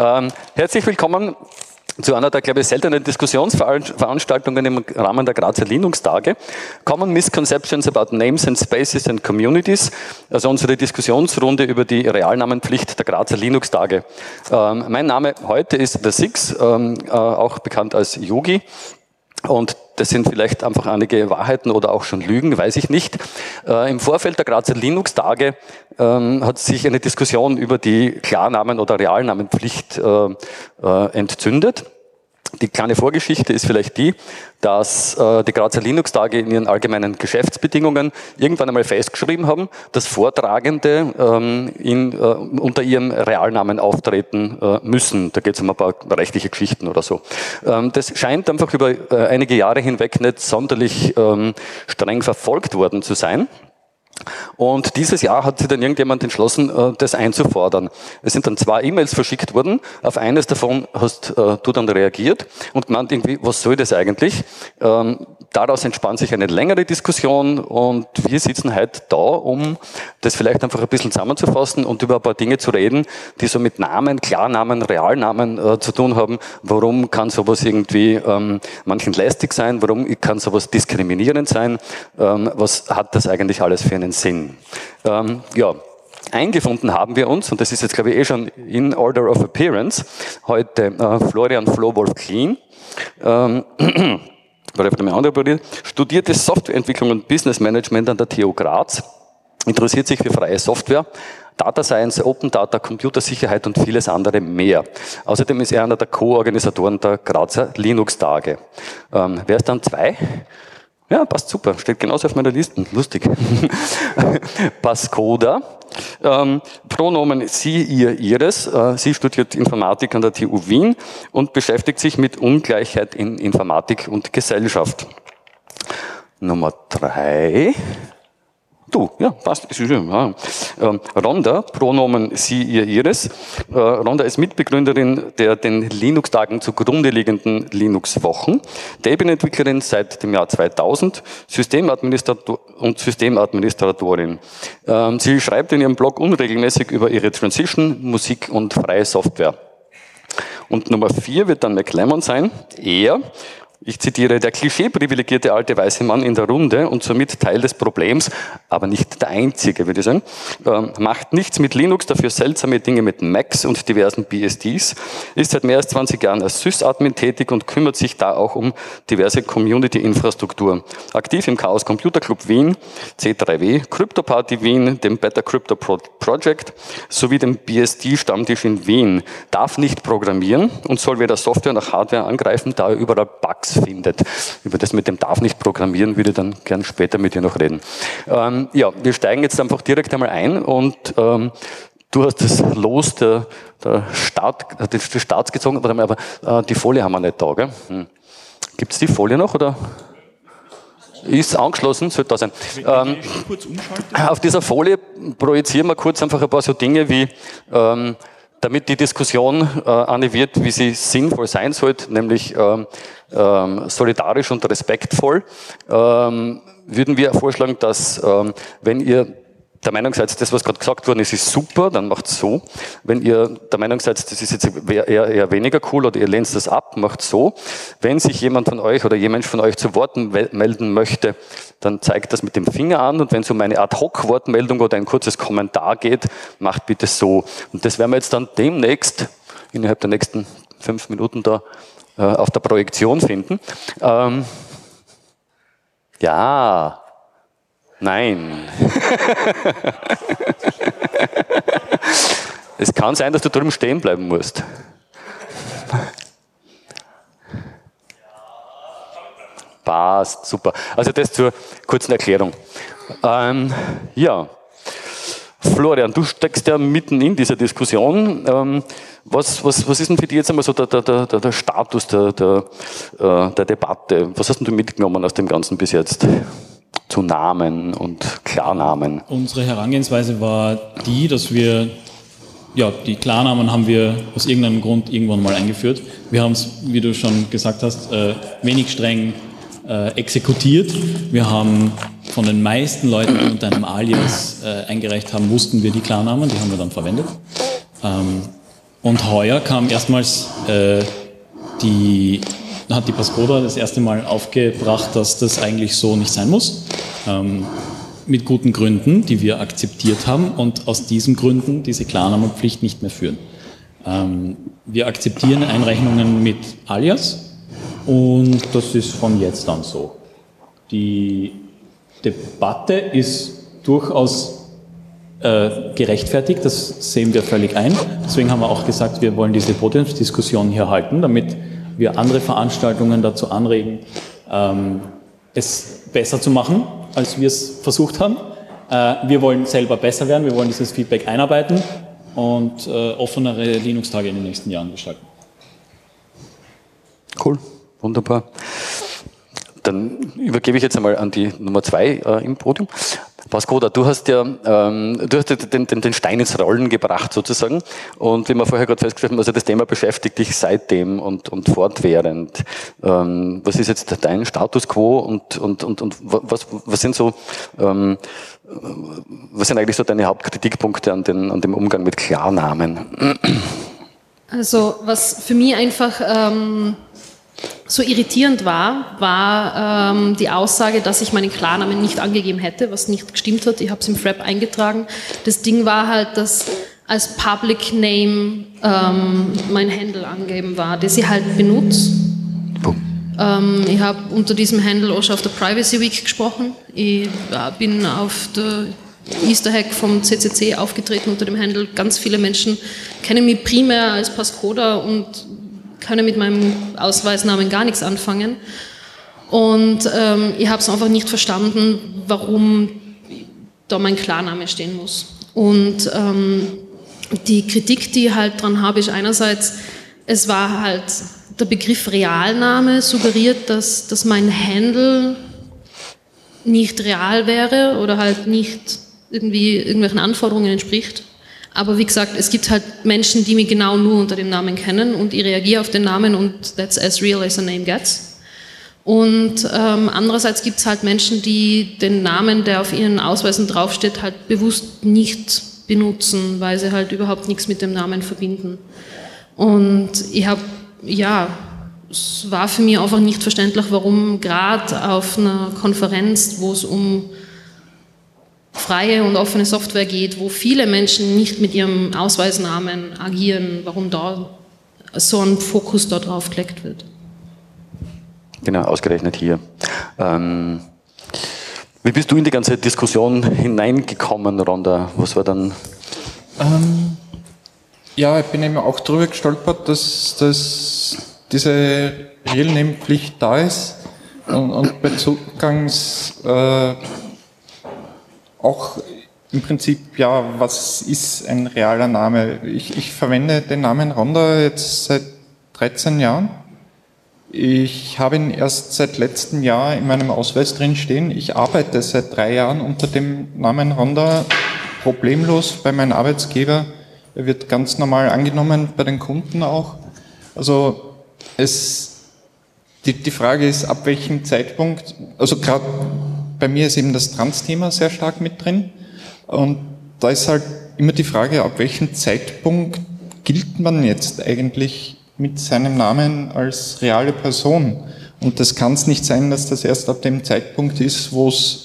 Ähm, herzlich willkommen zu einer der, glaube ich, seltenen Diskussionsveranstaltungen im Rahmen der Grazer Linux-Tage. Common Misconceptions about Names and Spaces and Communities, also unsere Diskussionsrunde über die Realnamenpflicht der Grazer Linux-Tage. Ähm, mein Name heute ist The Six, ähm, äh, auch bekannt als Yogi. Und das sind vielleicht einfach einige Wahrheiten oder auch schon Lügen, weiß ich nicht. Äh, Im Vorfeld der Grazer Linux-Tage ähm, hat sich eine Diskussion über die Klarnamen- oder Realnamenpflicht äh, äh, entzündet. Die kleine Vorgeschichte ist vielleicht die, dass äh, die Grazer Linux-Tage in ihren allgemeinen Geschäftsbedingungen irgendwann einmal festgeschrieben haben, dass Vortragende ähm, in, äh, unter ihrem Realnamen auftreten äh, müssen. Da geht es um ein paar rechtliche Geschichten oder so. Ähm, das scheint einfach über äh, einige Jahre hinweg nicht sonderlich ähm, streng verfolgt worden zu sein. Und dieses Jahr hat sich dann irgendjemand entschlossen, äh, das einzufordern. Es sind dann zwei E-Mails verschickt worden. Auf eines davon hast äh, du dann reagiert und gemeint irgendwie, was soll das eigentlich? Daraus entspannt sich eine längere Diskussion und wir sitzen heute da, um das vielleicht einfach ein bisschen zusammenzufassen und über ein paar Dinge zu reden, die so mit Namen, Klarnamen, Realnamen äh, zu tun haben. Warum kann sowas irgendwie ähm, manchen lästig sein? Warum kann sowas diskriminierend sein? Ähm, was hat das eigentlich alles für einen Sinn? Ähm, ja, eingefunden haben wir uns, und das ist jetzt glaube ich eh schon in Order of Appearance, heute äh, Florian Flowolf Clean. Ähm, studierte Softwareentwicklung und Business Management an der TU Graz, interessiert sich für freie Software, Data Science, Open Data, Computersicherheit und vieles andere mehr. Außerdem ist er einer der Co-Organisatoren der Grazer Linux-Tage. Ähm, wer ist dann zwei? Ja, passt super. Steht genauso auf meiner Liste. Lustig. Pascoda. Ähm, Pronomen sie, ihr, ihres. Äh, sie studiert Informatik an der TU Wien und beschäftigt sich mit Ungleichheit in Informatik und Gesellschaft. Nummer drei. Du, ja, passt. Ja. Ähm, Rhonda, Pronomen sie, ihr, ihres. Äh, Rhonda ist Mitbegründerin der den Linux-Tagen zugrunde liegenden Linux-Wochen, Debian-Entwicklerin seit dem Jahr 2000, Systemadministrator und Systemadministratorin. Ähm, sie schreibt in ihrem Blog unregelmäßig über ihre Transition, Musik und freie Software. Und Nummer vier wird dann McLemmon sein. Er ich zitiere, der klischee-privilegierte alte weiße Mann in der Runde und somit Teil des Problems, aber nicht der einzige, würde ich sagen, ähm, macht nichts mit Linux, dafür seltsame Dinge mit Macs und diversen BSDs, ist seit mehr als 20 Jahren als Sys-Admin tätig und kümmert sich da auch um diverse Community-Infrastruktur. Aktiv im Chaos Computer Club Wien, C3W, Crypto Party Wien, dem Better Crypto Project sowie dem BSD-Stammtisch in Wien, darf nicht programmieren und soll weder Software noch Hardware angreifen, da er überall Bugs Bugs findet. Über das mit dem darf nicht programmieren, würde ich dann gern später mit dir noch reden. Ähm, ja, wir steigen jetzt einfach direkt einmal ein und ähm, du hast das Los der, der Start, äh, des Starts gezogen, warte mal, aber äh, die Folie haben wir nicht da, gell? Hm. Gibt es die Folie noch oder? Ist angeschlossen, sollte da sein. Ähm, auf dieser Folie projizieren wir kurz einfach ein paar so Dinge wie ähm, damit die Diskussion äh, wird, wie sie sinnvoll sein sollte, nämlich ähm, ähm, solidarisch und respektvoll, ähm, würden wir vorschlagen, dass ähm, wenn ihr der Meinung seid, das, was gerade gesagt worden ist, ist super, dann macht so. Wenn ihr der Meinung seid, das ist jetzt eher, eher weniger cool oder ihr lehnt das ab, macht so. Wenn sich jemand von euch oder jemand von euch zu Worten melden möchte, dann zeigt das mit dem Finger an und wenn es um eine Ad-Hoc-Wortmeldung oder ein kurzes Kommentar geht, macht bitte so. Und das werden wir jetzt dann demnächst innerhalb der nächsten fünf Minuten da äh, auf der Projektion finden. Ähm, ja, Nein. es kann sein, dass du drüben stehen bleiben musst. Passt, super. Also das zur kurzen Erklärung. Ähm, ja, Florian, du steckst ja mitten in dieser Diskussion. Ähm, was, was, was ist denn für dich jetzt einmal so der, der, der, der Status der, der, äh, der Debatte? Was hast denn du mitgenommen aus dem Ganzen bis jetzt? Zu Namen und Klarnamen? Unsere Herangehensweise war die, dass wir, ja, die Klarnamen haben wir aus irgendeinem Grund irgendwann mal eingeführt. Wir haben es, wie du schon gesagt hast, äh, wenig streng äh, exekutiert. Wir haben von den meisten Leuten, die unter einem Alias äh, eingereicht haben, wussten wir die Klarnamen, die haben wir dann verwendet. Ähm, Und heuer kam erstmals äh, die, hat die Pascoda das erste Mal aufgebracht, dass das eigentlich so nicht sein muss. Ähm, mit guten Gründen, die wir akzeptiert haben und aus diesen Gründen diese Klarnamenpflicht nicht mehr führen. Ähm, wir akzeptieren Einrechnungen mit Alias und das ist von jetzt an so. Die Debatte ist durchaus äh, gerechtfertigt, das sehen wir völlig ein. Deswegen haben wir auch gesagt, wir wollen diese Podiumsdiskussion hier halten, damit wir andere Veranstaltungen dazu anregen, ähm, es besser zu machen, als wir es versucht haben. Äh, wir wollen selber besser werden, wir wollen dieses Feedback einarbeiten und äh, offenere Linux-Tage in den nächsten Jahren gestalten. Cool, wunderbar. Dann übergebe ich jetzt einmal an die Nummer zwei äh, im Podium. Pascoda, du hast ja ähm, du hast den, den, den Stein ins Rollen gebracht sozusagen und wie wir vorher gerade festgestellt haben, also das Thema beschäftigt dich seitdem und, und fortwährend. Ähm, was ist jetzt dein Status quo und, und, und, und was, was sind so ähm, was sind eigentlich so deine Hauptkritikpunkte an, den, an dem Umgang mit Klarnamen? Also was für mich einfach ähm, so irritierend war, war ähm, die Aussage, dass ich meinen Klarnamen nicht angegeben hätte, was nicht gestimmt hat. Ich habe es im Frap eingetragen. Das Ding war halt, dass als Public Name ähm, mein Handle angegeben war, das ich halt benutze. Ähm, ich habe unter diesem Handle auch schon auf der Privacy Week gesprochen. Ich äh, bin auf der Easter Hack vom CCC aufgetreten unter dem Handle. Ganz viele Menschen kennen mich primär als Pascoda und können mit meinem Ausweisnamen gar nichts anfangen. Und ähm, ich habe es einfach nicht verstanden, warum da mein Klarname stehen muss. Und ähm, die Kritik, die ich halt dran habe, ist einerseits, es war halt der Begriff Realname suggeriert, dass, dass mein Handle nicht real wäre oder halt nicht irgendwie irgendwelchen Anforderungen entspricht. Aber wie gesagt, es gibt halt Menschen, die mich genau nur unter dem Namen kennen und ich reagiere auf den Namen und that's as real as a name gets. Und ähm, andererseits gibt es halt Menschen, die den Namen, der auf ihren Ausweisen draufsteht, halt bewusst nicht benutzen, weil sie halt überhaupt nichts mit dem Namen verbinden. Und ich habe, ja, es war für mich einfach nicht verständlich, warum gerade auf einer Konferenz, wo es um freie und offene Software geht, wo viele Menschen nicht mit ihrem Ausweisnamen agieren, warum da so ein Fokus darauf gelegt wird. Genau, ausgerechnet hier. Ähm, wie bist du in die ganze Diskussion hineingekommen, Ronda? Was war dann? Ähm, ja, ich bin eben auch darüber gestolpert, dass, dass diese Real-Name-Pflicht da ist und, und bei Zugangs... Äh, auch im Prinzip, ja, was ist ein realer Name? Ich, ich verwende den Namen Ronda jetzt seit 13 Jahren. Ich habe ihn erst seit letztem Jahr in meinem Ausweis drin stehen. Ich arbeite seit drei Jahren unter dem Namen Ronda problemlos bei meinem Arbeitsgeber. Er wird ganz normal angenommen bei den Kunden auch. Also es, die, die Frage ist, ab welchem Zeitpunkt, also gerade bei mir ist eben das Trans-Thema sehr stark mit drin. Und da ist halt immer die Frage, ab welchem Zeitpunkt gilt man jetzt eigentlich mit seinem Namen als reale Person? Und das kann es nicht sein, dass das erst ab dem Zeitpunkt ist, wo es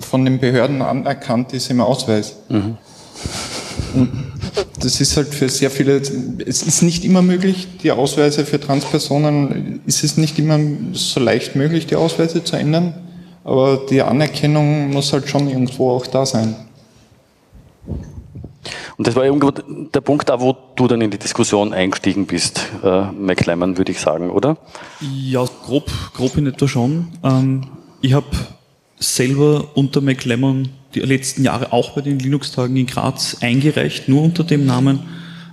von den Behörden anerkannt ist im Ausweis. Mhm. Und das ist halt für sehr viele, es ist nicht immer möglich, die Ausweise für Transpersonen, ist es nicht immer so leicht möglich, die Ausweise zu ändern aber die Anerkennung muss halt schon irgendwo auch da sein. Und das war irgendwo der Punkt da, wo du dann in die Diskussion eingestiegen bist, äh, McLemmon, würde ich sagen, oder? Ja, grob, grob in etwa schon. Ähm, ich habe selber unter McLemmon die letzten Jahre auch bei den Linux-Tagen in Graz eingereicht, nur unter dem Namen.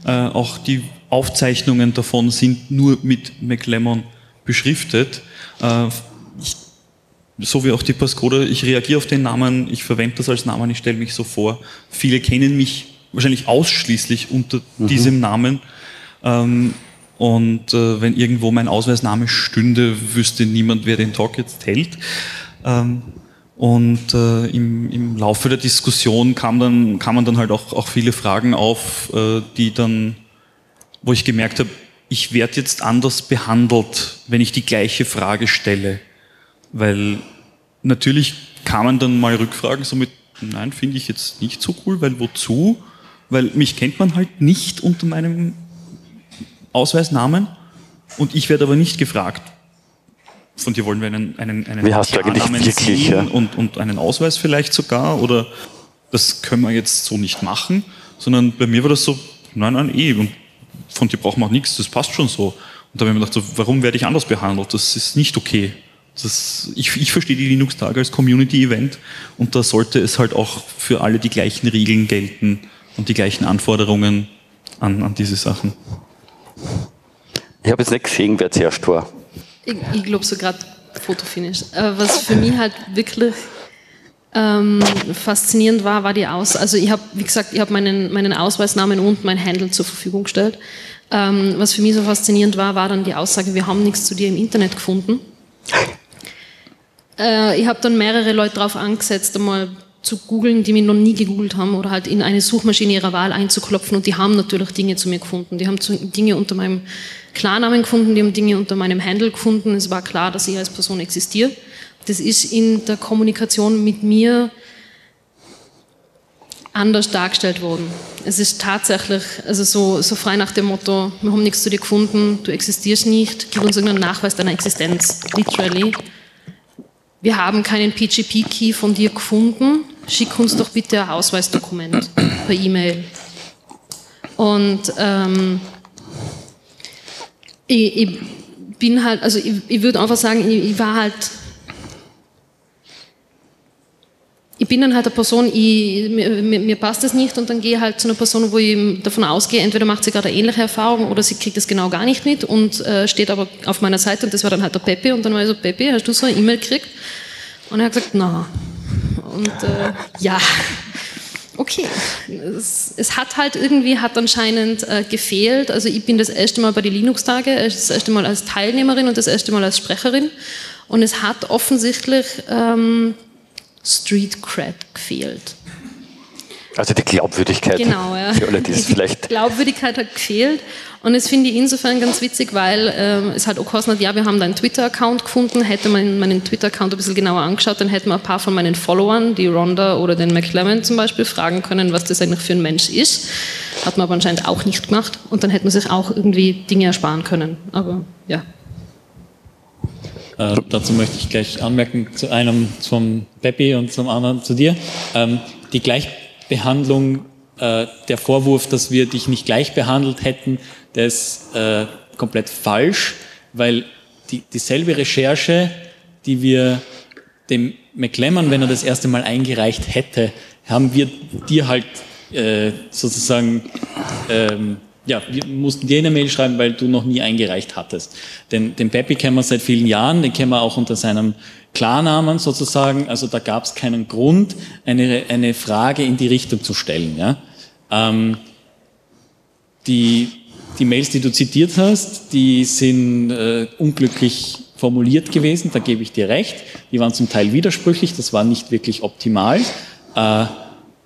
Äh, auch die Aufzeichnungen davon sind nur mit McLemmon beschriftet. Äh, ich so wie auch die Pascoda, ich reagiere auf den Namen, ich verwende das als Namen, ich stelle mich so vor. Viele kennen mich wahrscheinlich ausschließlich unter mhm. diesem Namen. Ähm, und äh, wenn irgendwo mein Ausweisname stünde, wüsste niemand, wer den Talk jetzt hält. Ähm, und äh, im, im Laufe der Diskussion kam dann, kamen dann halt auch, auch viele Fragen auf, äh, die dann wo ich gemerkt habe, ich werde jetzt anders behandelt, wenn ich die gleiche Frage stelle. Weil natürlich kann man dann mal rückfragen, so mit, nein, finde ich jetzt nicht so cool, weil wozu? Weil mich kennt man halt nicht unter meinem Ausweisnamen und ich werde aber nicht gefragt. Von dir wollen wir einen, einen, einen Wie hast du eigentlich wirklich, ja? und, und einen Ausweis vielleicht sogar oder das können wir jetzt so nicht machen, sondern bei mir war das so, nein, nein, eh, und von dir brauchen wir auch nichts, das passt schon so. Und da habe ich mir gedacht, so, warum werde ich anders behandelt? Das ist nicht okay. Das, ich, ich verstehe die Linux-Tage als Community-Event und da sollte es halt auch für alle die gleichen Regeln gelten und die gleichen Anforderungen an, an diese Sachen. Ich habe jetzt nicht gesehen, wer zuerst war. Ich, ich glaube so gerade Fotofinish. Was für mich halt wirklich ähm, faszinierend war, war die Aus. Also ich habe, wie gesagt, ich habe meinen, meinen Ausweisnamen und mein Handle zur Verfügung gestellt. Ähm, was für mich so faszinierend war, war dann die Aussage, wir haben nichts zu dir im Internet gefunden. Äh, ich habe dann mehrere Leute darauf angesetzt, einmal zu googeln, die mich noch nie gegoogelt haben oder halt in eine Suchmaschine ihrer Wahl einzuklopfen und die haben natürlich Dinge zu mir gefunden. Die haben Dinge unter meinem Klarnamen gefunden, die haben Dinge unter meinem Handle gefunden. Es war klar, dass ich als Person existiere. Das ist in der Kommunikation mit mir anders dargestellt worden. Es ist tatsächlich, also so, so frei nach dem Motto, wir haben nichts zu dir gefunden, du existierst nicht, gib uns irgendeinen Nachweis deiner Existenz, literally. Wir haben keinen PGP-Key von dir gefunden, schick uns doch bitte ein Ausweisdokument per E-Mail. Und ähm, ich, ich, bin halt, also ich, ich würde einfach sagen, ich, ich war halt ich bin dann halt eine Person, ich, mir, mir, passt das nicht und dann gehe ich halt zu einer Person, wo ich davon ausgehe, entweder macht sie gerade eine ähnliche Erfahrung oder sie kriegt das genau gar nicht mit und äh, steht aber auf meiner Seite und das war dann halt der Pepe und dann war ich so, Pepe, hast du so eine E-Mail gekriegt? Und er hat gesagt, na. Und äh, ja, okay. Es, es, hat halt irgendwie, hat anscheinend äh, gefehlt. Also ich bin das erste Mal bei den Linux-Tage, das erste Mal als Teilnehmerin und das erste Mal als Sprecherin. Und es hat offensichtlich ähm, Street Cred gefehlt. Also die Glaubwürdigkeit. Genau, ja. Für alle, die es vielleicht. Die Glaubwürdigkeit hat gefehlt. Und das finde ich insofern ganz witzig, weil ähm, es halt auch gekostet hat, ja, wir haben da einen Twitter-Account gefunden. Hätte man meinen Twitter-Account ein bisschen genauer angeschaut, dann hätten wir ein paar von meinen Followern, die Rhonda oder den McClement zum Beispiel, fragen können, was das eigentlich für ein Mensch ist. Hat man aber anscheinend auch nicht gemacht. Und dann hätte man sich auch irgendwie Dinge ersparen können. Aber ja. Äh, dazu möchte ich gleich anmerken, zu einem zum Peppi und zum anderen zu dir. Ähm, die Gleichbehandlung, äh, der Vorwurf, dass wir dich nicht gleich behandelt hätten, der ist äh, komplett falsch, weil die, dieselbe Recherche, die wir dem McLemmon, wenn er das erste Mal eingereicht hätte, haben wir dir halt äh, sozusagen ähm, ja, wir mussten dir eine Mail schreiben, weil du noch nie eingereicht hattest. Den, den Peppi kennen wir seit vielen Jahren, den kennen wir auch unter seinem Klarnamen sozusagen. Also da gab es keinen Grund, eine, eine Frage in die Richtung zu stellen. Ja? Ähm, die, die Mails, die du zitiert hast, die sind äh, unglücklich formuliert gewesen, da gebe ich dir recht. Die waren zum Teil widersprüchlich, das war nicht wirklich optimal. Äh,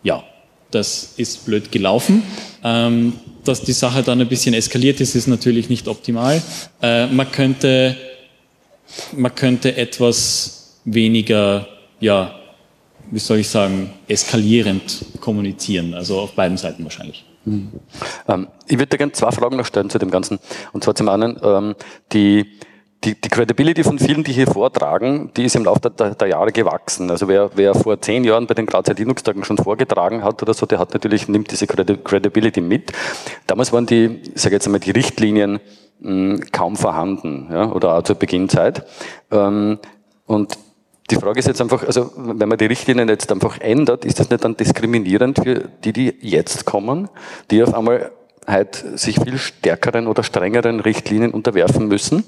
ja, das ist blöd gelaufen. Ähm, dass die Sache dann ein bisschen eskaliert ist, ist natürlich nicht optimal. Äh, man, könnte, man könnte etwas weniger, ja, wie soll ich sagen, eskalierend kommunizieren, also auf beiden Seiten wahrscheinlich. Mhm. Ähm, ich würde gerne zwei Fragen noch stellen zu dem Ganzen. Und zwar zum einen, ähm, die, die, die Credibility von vielen, die hier vortragen, die ist im Laufe der, der Jahre gewachsen. Also wer, wer vor zehn Jahren bei den Grazer Linux-Tagen schon vorgetragen hat oder so, der hat natürlich, nimmt diese Credibility mit. Damals waren die, ich sage jetzt einmal, die Richtlinien mh, hm, kaum vorhanden, ja, oder auch zur Beginnzeit. Ähm, und die Frage ist jetzt einfach, also wenn man die Richtlinien jetzt einfach ändert, ist das nicht dann diskriminierend für die, die jetzt kommen, die auf einmal halt sich viel stärkeren oder strengeren Richtlinien unterwerfen müssen?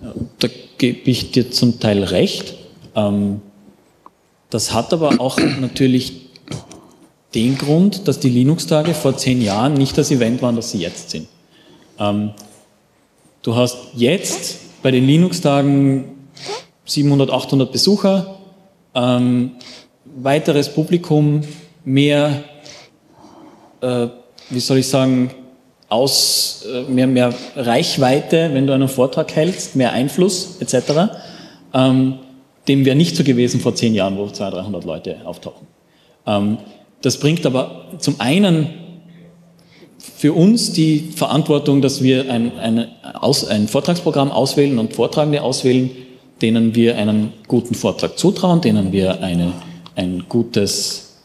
Da gebe ich dir zum Teil recht. Ähm, das hat aber auch natürlich den Grund, dass die Linux-Tage vor zehn Jahren nicht das Event waren, das sie jetzt sind. Ähm, du hast jetzt bei den Linux-Tagen 700, 800 Besucher, ähm, weiteres Publikum, mehr, äh, wie soll ich sagen, aus, mehr, mehr Reichweite, wenn du einen Vortrag hältst, mehr Einfluss etc. Ähm, dem wäre nicht so gewesen vor zehn Jahren, wo 200, 300 Leute auftauchen. Ähm, das bringt aber zum einen für uns die Verantwortung, dass wir ein, ein, ein Vortragsprogramm auswählen und Vortragende auswählen, denen wir einen guten Vortrag zutrauen, denen wir eine, ein gutes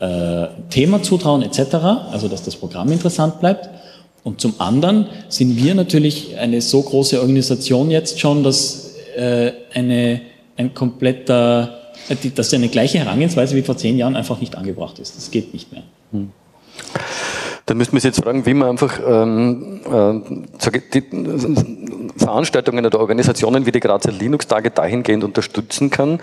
äh, Thema zutrauen etc., also dass das Programm interessant bleibt. Und zum anderen sind wir natürlich eine so große Organisation jetzt schon, dass äh, eine, ein kompletter, dass eine gleiche Herangehensweise wie vor zehn Jahren einfach nicht angebracht ist. Das geht nicht mehr. Hm. Da müssten wir uns jetzt fragen, wie man einfach ähm, äh, die Veranstaltungen oder Organisationen wie die Grazer Linux-Tage dahingehend unterstützen kann,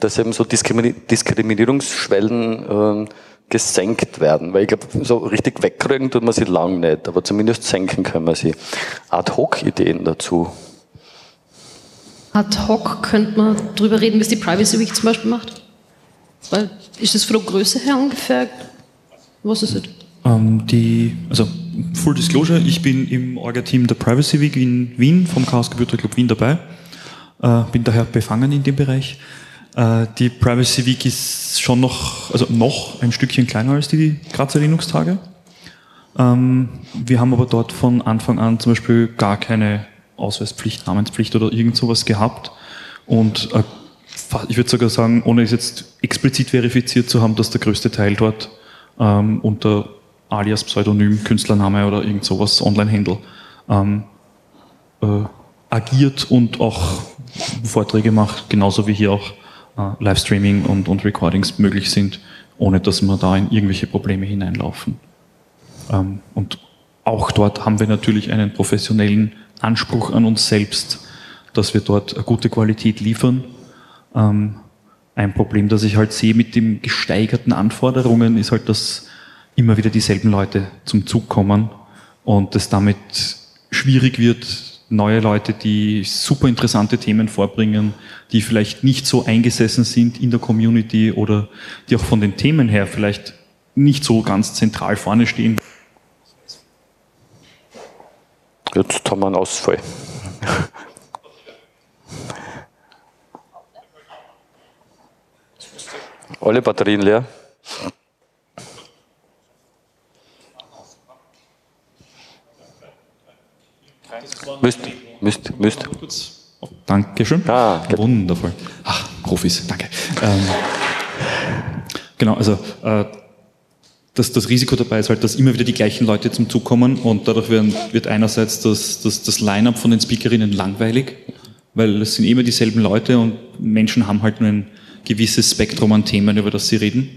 dass eben so Diskriminierungsschwellen äh, gesenkt werden. Weil ich glaube, so richtig wegkriegen tut man sie lang nicht, aber zumindest senken können wir sie. Ad-Hoc-Ideen dazu. Ad hoc könnte man darüber reden, was die Privacy Week zum Beispiel macht. Weil, ist das von der Größe her ungefähr? Was ist es? Ähm, die, also Full Disclosure, ich bin im Orga-Team der Privacy Week in Wien vom Chaos Computer Club Wien dabei. Äh, bin daher befangen in dem Bereich. Äh, die Privacy Week ist schon noch, also noch ein Stückchen kleiner als die Grazer Linux-Tage. Ähm, wir haben aber dort von Anfang an zum Beispiel gar keine Ausweispflicht, Namenspflicht oder irgend sowas gehabt. Und äh, ich würde sogar sagen, ohne es jetzt explizit verifiziert zu haben, dass der größte Teil dort ähm, unter alias Pseudonym, Künstlername oder irgend sowas, Online-Handle, ähm, äh, agiert und auch Vorträge macht, genauso wie hier auch äh, Livestreaming und, und Recordings möglich sind, ohne dass wir da in irgendwelche Probleme hineinlaufen. Ähm, und auch dort haben wir natürlich einen professionellen Anspruch an uns selbst, dass wir dort eine gute Qualität liefern. Ähm, ein Problem, das ich halt sehe mit den gesteigerten Anforderungen, ist halt, dass immer wieder dieselben Leute zum Zug kommen und es damit schwierig wird, neue Leute, die super interessante Themen vorbringen, die vielleicht nicht so eingesessen sind in der Community oder die auch von den Themen her vielleicht nicht so ganz zentral vorne stehen. Jetzt haben wir einen Ausfall. Alle Batterien leer. Müsst, müsst, müsst. Dankeschön. Ah, Wundervoll. Ach, Profis, danke. Ähm, genau, also äh, das, das Risiko dabei ist halt, dass immer wieder die gleichen Leute zum Zug kommen und dadurch werden, wird einerseits das, das, das Line-up von den Speakerinnen langweilig, weil es sind immer dieselben Leute und Menschen haben halt nur ein gewisses Spektrum an Themen, über das sie reden.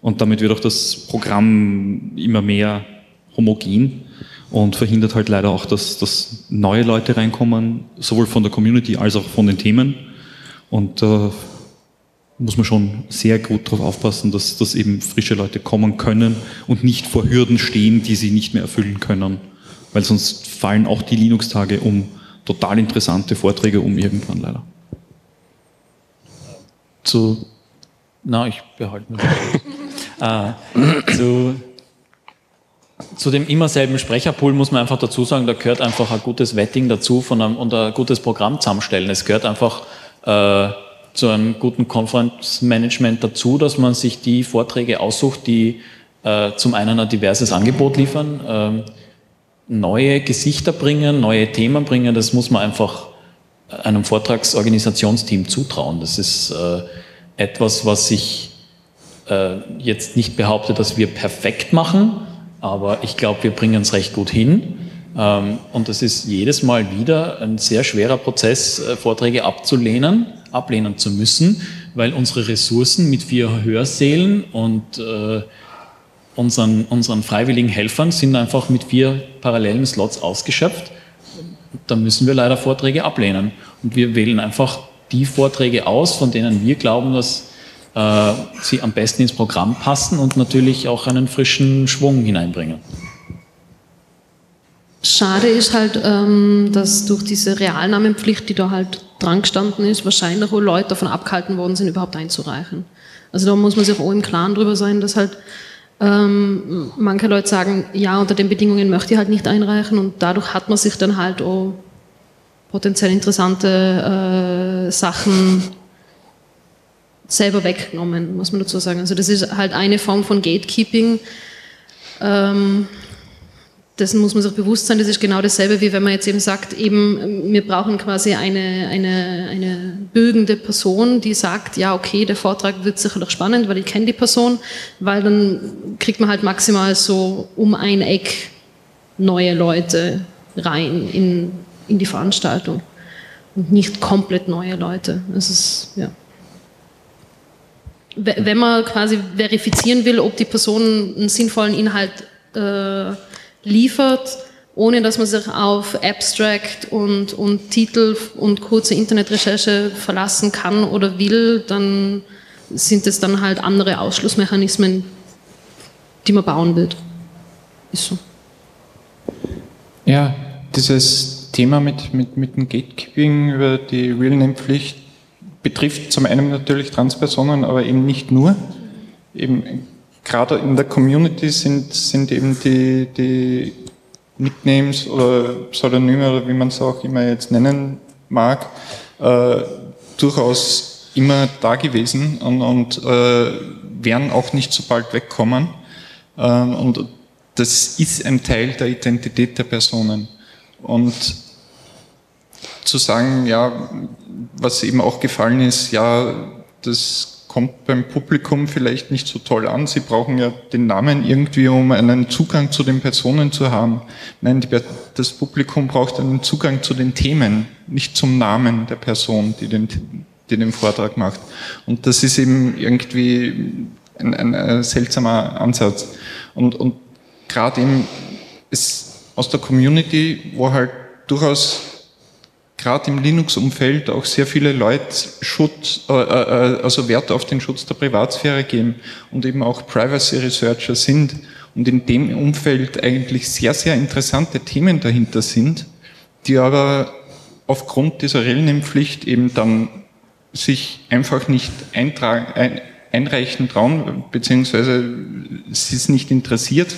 Und damit wird auch das Programm immer mehr homogen und verhindert halt leider auch, dass, dass neue Leute reinkommen, sowohl von der Community als auch von den Themen. Und da äh, muss man schon sehr gut darauf aufpassen, dass, dass eben frische Leute kommen können und nicht vor Hürden stehen, die sie nicht mehr erfüllen können. Weil sonst fallen auch die Linux-Tage um total interessante Vorträge um irgendwann leider. Zu, na, ich behalte mir das. äh, zu zu dem immer selben Sprecherpool muss man einfach dazu sagen, da gehört einfach ein gutes Wetting dazu von einem, und ein gutes Programm zusammenstellen. Es gehört einfach äh, zu einem guten Conference-Management dazu, dass man sich die Vorträge aussucht, die äh, zum einen ein diverses Angebot liefern, äh, neue Gesichter bringen, neue Themen bringen. Das muss man einfach einem Vortragsorganisationsteam zutrauen. Das ist äh, etwas, was ich äh, jetzt nicht behaupte, dass wir perfekt machen, aber ich glaube, wir bringen es recht gut hin. Ähm, und es ist jedes Mal wieder ein sehr schwerer Prozess, äh, Vorträge abzulehnen, ablehnen zu müssen, weil unsere Ressourcen mit vier Hörsälen und äh, unseren, unseren freiwilligen Helfern sind einfach mit vier parallelen Slots ausgeschöpft. Da müssen wir leider Vorträge ablehnen. Und wir wählen einfach die Vorträge aus, von denen wir glauben, dass äh, sie am besten ins Programm passen und natürlich auch einen frischen Schwung hineinbringen. Schade ist halt, ähm, dass durch diese Realnamenpflicht, die da halt dran gestanden ist, wahrscheinlich auch Leute davon abgehalten worden sind, überhaupt einzureichen. Also da muss man sich auch im Klaren drüber sein, dass halt Ähm, manche Leute sagen, ja, unter den Bedingungen möchte ich halt nicht einreichen und dadurch hat man sich dann halt auch potenziell interessante äh, Sachen selber weggenommen, muss man dazu sagen. Also das ist halt eine Form von Gatekeeping. Ähm, dessen muss man sich bewusst sein, das ist genau dasselbe, wie wenn man jetzt eben sagt, eben, wir brauchen quasi eine, eine, eine bürgende Person, die sagt, ja, okay, der Vortrag wird sicher doch spannend, weil ich kenne die Person, weil dann kriegt man halt maximal so um ein Eck neue Leute rein in, in die Veranstaltung und nicht komplett neue Leute. Das ist, ja. Wenn man quasi verifizieren will, ob die Person einen sinnvollen Inhalt äh, liefert, ohne dass man sich auf Abstract und, und Titel und kurze Internetrecherche verlassen kann oder will, dann sind es dann halt andere Ausschlussmechanismen, die man bauen wird. Ist so. Ja, dieses Thema mit, mit, mit dem Gatekeeping über die Real-Name-Pflicht betrifft zum einen natürlich Transpersonen, aber eben nicht nur. Eben gerade in der Community sind, sind eben die, die Nicknames oder Pseudonyme oder wie man es auch immer jetzt nennen mag, äh, durchaus immer da gewesen und, und äh, werden auch nicht so bald wegkommen. Äh, und das ist ein Teil der Identität der Personen. Und zu sagen, ja, was eben auch gefallen ist, ja, das kommt beim Publikum vielleicht nicht so toll an. Sie brauchen ja den Namen irgendwie, um einen Zugang zu den Personen zu haben. Nein, die, das Publikum braucht einen Zugang zu den Themen, nicht zum Namen der Person, die den, die den Vortrag macht. Und das ist eben irgendwie ein, ein, ein seltsamer Ansatz. Und, und gerade eben ist aus der Community, wo halt durchaus gerade im Linux-Umfeld auch sehr viele Leute Schutz, äh, äh, also Wert auf den Schutz der Privatsphäre geben und eben auch Privacy Researcher sind und in dem Umfeld eigentlich sehr, sehr interessante Themen dahinter sind, die aber aufgrund dieser Relname-Pflicht eben dann sich einfach nicht eintragen, ein, einreichen trauen, beziehungsweise sie es nicht interessiert,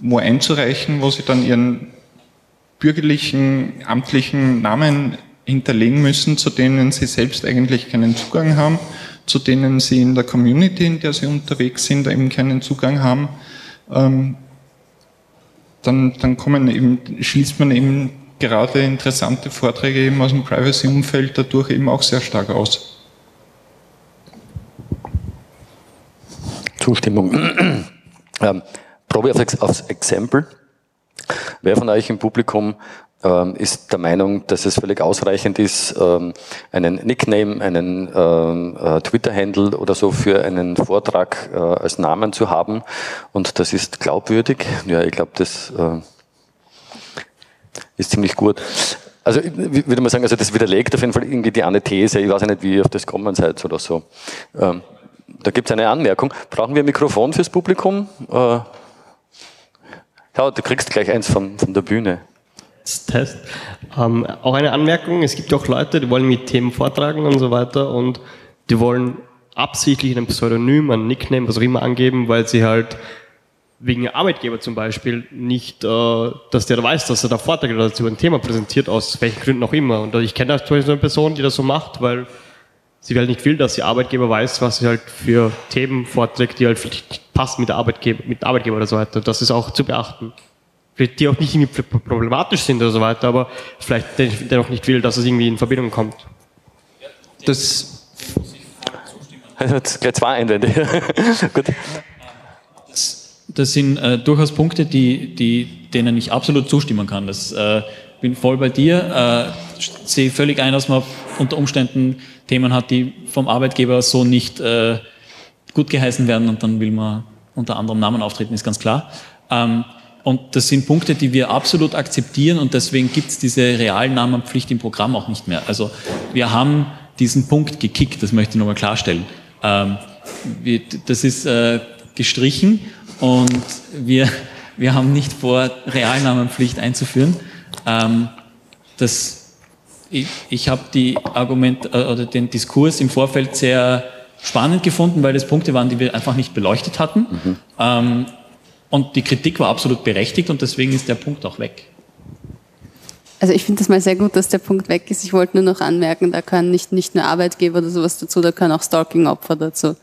wo einzureichen, wo sie dann ihren bürgerlichen, amtlichen Namen hinterlegen müssen, zu denen sie selbst eigentlich keinen Zugang haben, zu denen sie in der Community, in der sie unterwegs sind, eben keinen Zugang haben, ähm, dann, dann kommen eben, schließt man eben gerade interessante Vorträge eben aus dem Privacy-Umfeld dadurch eben auch sehr stark aus. Zustimmung. ähm, Probe aufs Exempel. Wer von euch im Publikum ähm, ist der Meinung, dass es völlig ausreichend ist, ähm, einen Nickname, einen ähm, äh, Twitter-Handle oder so für einen Vortrag äh, als Namen zu haben und das ist glaubwürdig? Ja, ich glaube, das äh, ist ziemlich gut. Also ich würde mal sagen, also das widerlegt auf jeden Fall irgendwie die eine These. Ich weiß nicht, wie ihr auf das kommen seid oder so. Ähm, da gibt es eine Anmerkung. Brauchen wir ein Mikrofon fürs Publikum? Äh, ja, du kriegst gleich eins von, von der Bühne. Test. Ähm, auch eine Anmerkung, es gibt auch Leute, die wollen mit Themen vortragen und so weiter und die wollen absichtlich ein Pseudonym, ein Nickname, was auch immer angeben, weil sie halt wegen Arbeitgeber zum Beispiel nicht, äh, dass der weiß, dass er da Vorträge dazu ein Thema präsentiert, aus welchen Gründen auch immer. Und ich kenne da zum Beispiel eine Person, die das so macht, weil sie halt nicht will, dass ihr Arbeitgeber weiß, was sie halt für Themen vorträgt, die halt vielleicht passen mit, der Arbeitgeber, mit Arbeitgeber oder so weiter. Das ist auch zu beachten. Vielleicht die auch nicht irgendwie problematisch sind oder so weiter, aber vielleicht dennoch nicht will, dass es irgendwie in Verbindung kommt. Das gleich zwei Einwände. Gut. Das sind äh, durchaus Punkte, die, die, denen ich absolut zustimmen kann. Das äh, bin voll bei dir. Äh, sehe völlig ein, dass man unter Umständen Themen hat, die vom Arbeitgeber so nicht äh, gut geheißen werden und dann will man unter anderem Namen auftreten, ist ganz klar. Ähm, und das sind Punkte, die wir absolut akzeptieren und deswegen gibt es diese Realnamenpflicht im Programm auch nicht mehr. Also wir haben diesen Punkt gekickt, das möchte ich nochmal klarstellen. Ähm, wir, das ist äh, gestrichen und wir, wir haben nicht vor, Realnamenpflicht einzuführen. Ähm, das ich, ich habe die Argument äh, oder den Diskurs im Vorfeld sehr spannend gefunden, weil das Punkte waren, die wir einfach nicht beleuchtet hatten. Mhm. Ähm, und die Kritik war absolut berechtigt und deswegen ist der Punkt auch weg. Also ich finde das mal sehr gut, dass der Punkt weg ist. Ich wollte nur noch anmerken, da können nicht, nicht nur Arbeitgeber oder sowas dazu, da können auch Stalking-Opfer dazu.